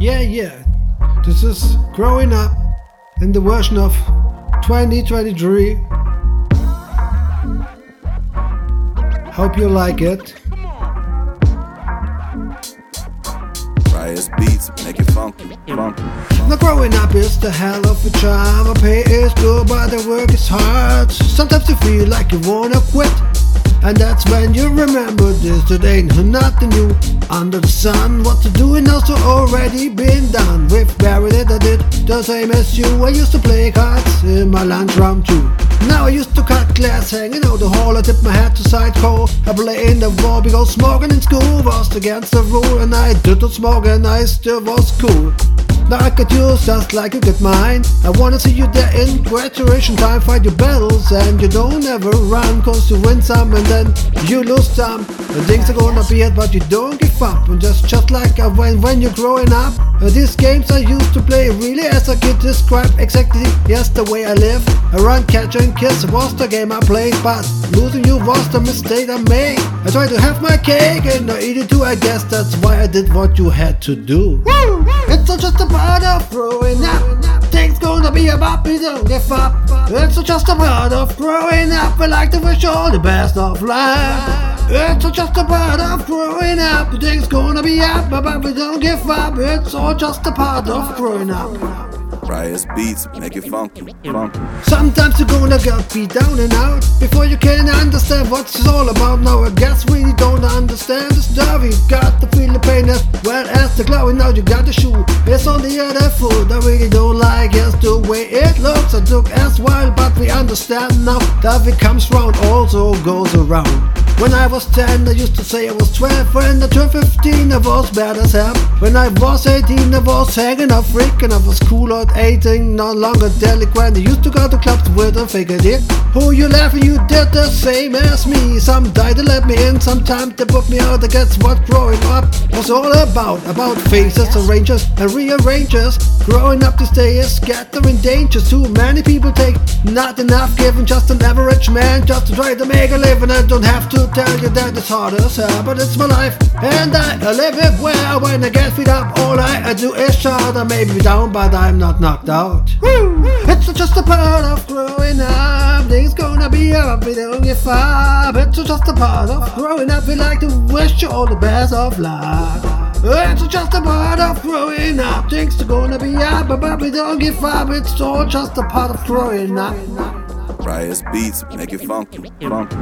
Yeah, yeah. This is growing up in the version of 2023. Hope you like it. Riot's beats, make it funky, funky. Now growing up is the hell of a job. The pay is good, but the work is hard. Sometimes you feel like you wanna quit. And that's when you remember this, that ain't nothing new under the sun. What to do and also already been done. With that I did the same as you. I used to play cards in my lunchroom too. Now I used to cut glass hanging out the hall. I tipped my hat to side call. I play in the war because smoking in school was against the rule. And I did not smoke and I still was cool. Now I got yours just like you get mine. I wanna see you there in graduation time. Fight your battles and you don't ever run. Cause you win some and then you lose some. And things are gonna be hard but you don't give up. And just just like when, when you're growing up. Uh, these games I used to play really as a kid describe exactly yes the way I live. I run, catch and kiss was the game I played. But losing you was the mistake I made. I tried to have my cake and I eat it too. I guess that's why I did what you had to do. Part of growing up. Things gonna be about me, don't give up. It's just a part of growing up. I like to wish all the best of life. It's just a part of growing up. Things gonna be up, but we don't give up. It's all just a part of growing up. Riot's beats, make it funky, funky. Sometimes you're gonna get beat down and out before you can understand what it's all about. Now I guess we don't understand the story. Got to feel the pain as well as the glory. Now you got the shoe. It's on the other foot. I really don't like it's the way it looks. It took as well, but we understand now that it comes round, also goes around. When I was 10, I used to say I was 12. When I turned 15, I was bad as hell. When I was 18, I was hanging out freaking. I was cool at 18, no longer delinquent. I used to go to clubs with a fake idea. Who you laughing? You did the same as me. Some died to let me in, sometimes they put me out. I guess what growing up was all about. About faces, arrangers, and rearrangers. Growing up these days, scattering dangers. Too many people take not enough, giving just an average man just to try to make a living. I don't have to tell you that it's hard as hell, but it's my life, and I live it well. When I get feed up, all I do is shout. I may be down, but I'm not knocked out. Woo! It's just a part of growing up. Things gonna be up, we don't give up. It's just a part of growing up. We like to wish you all the best of luck. It's just a part of growing up. Things are gonna be up, but we don't give up. It's all just a part of growing up. Beats, make it funky, funky.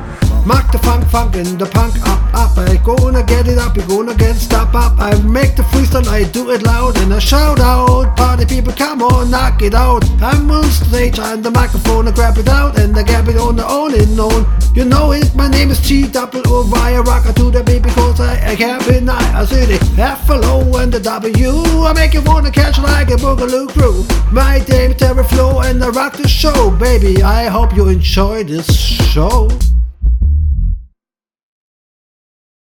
Mark the funk, funk and the punk up, up. I gonna get it up, you gonna get stop up. I make the freestyle, I do it loud and I shout out. Party people, come on, knock it out. I'm on stage, I'm the microphone, I grab it out and I grab it on the all in known. You know it, my name is G double O via rocker to the beat because I, I can't be nice. I see the F L O and the W. I make you wanna catch like a boogaloo crew. My name is Terry Flow and I rock the show, baby. I hope you enjoy this show.